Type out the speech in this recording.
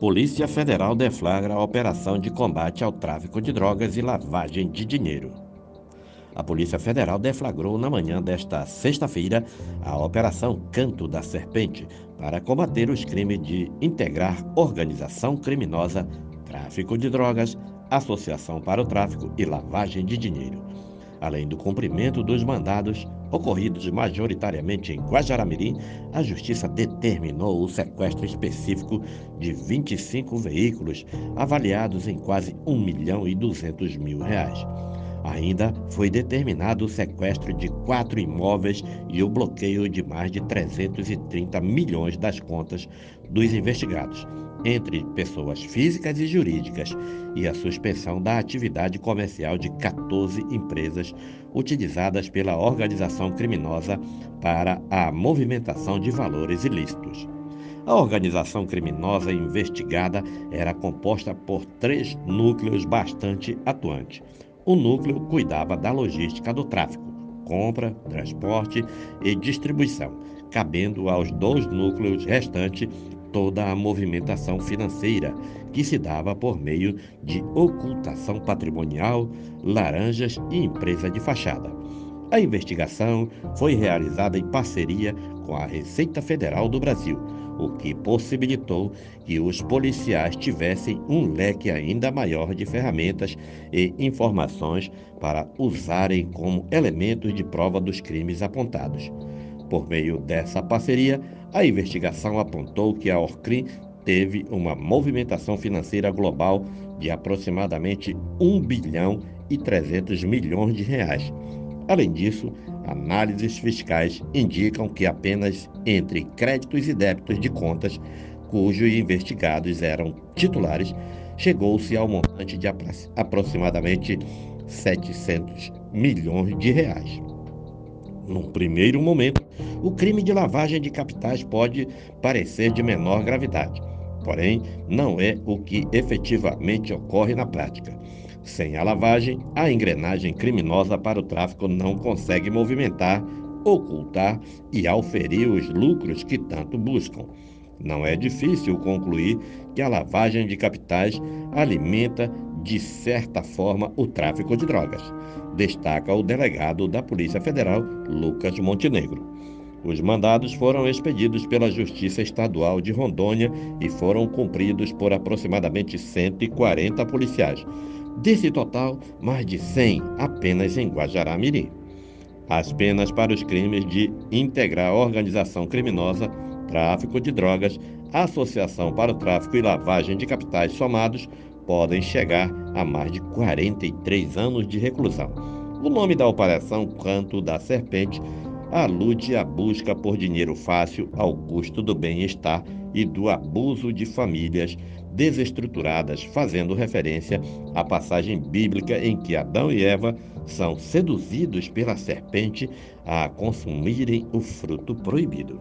Polícia Federal deflagra a operação de combate ao tráfico de drogas e lavagem de dinheiro. A Polícia Federal deflagrou na manhã desta sexta-feira a Operação Canto da Serpente para combater os crimes de integrar organização criminosa, tráfico de drogas, associação para o tráfico e lavagem de dinheiro Além do cumprimento dos mandados ocorridos majoritariamente em Guajaramirim, a Justiça determinou o sequestro específico de 25 veículos, avaliados em quase 1 milhão e 200 mil reais. Ainda foi determinado o sequestro de quatro imóveis e o bloqueio de mais de 330 milhões das contas dos investigados, entre pessoas físicas e jurídicas, e a suspensão da atividade comercial de 14 empresas utilizadas pela organização criminosa para a movimentação de valores ilícitos. A organização criminosa investigada era composta por três núcleos bastante atuantes. O núcleo cuidava da logística do tráfico, compra, transporte e distribuição, cabendo aos dois núcleos restantes toda a movimentação financeira que se dava por meio de ocultação patrimonial, laranjas e empresa de fachada. A investigação foi realizada em parceria com a Receita Federal do Brasil, o que possibilitou que os policiais tivessem um leque ainda maior de ferramentas e informações para usarem como elementos de prova dos crimes apontados. Por meio dessa parceria, a investigação apontou que a Orcrim teve uma movimentação financeira global de aproximadamente 1 bilhão e 300 milhões de reais. Além disso, análises fiscais indicam que apenas entre créditos e débitos de contas cujos investigados eram titulares, chegou-se ao montante de aproximadamente 700 milhões de reais. Num primeiro momento, o crime de lavagem de capitais pode parecer de menor gravidade, porém, não é o que efetivamente ocorre na prática. Sem a lavagem, a engrenagem criminosa para o tráfico não consegue movimentar, ocultar e auferir os lucros que tanto buscam. Não é difícil concluir que a lavagem de capitais alimenta, de certa forma, o tráfico de drogas, destaca o delegado da Polícia Federal, Lucas Montenegro. Os mandados foram expedidos pela Justiça Estadual de Rondônia e foram cumpridos por aproximadamente 140 policiais. Desse total, mais de 100 apenas em Guajará-Mirim. As penas para os crimes de integrar organização criminosa, tráfico de drogas, associação para o tráfico e lavagem de capitais somados podem chegar a mais de 43 anos de reclusão. O nome da operação Canto da Serpente alude à busca por dinheiro fácil, ao custo do bem-estar e do abuso de famílias desestruturadas, fazendo referência à passagem bíblica em que Adão e Eva são seduzidos pela serpente a consumirem o fruto proibido.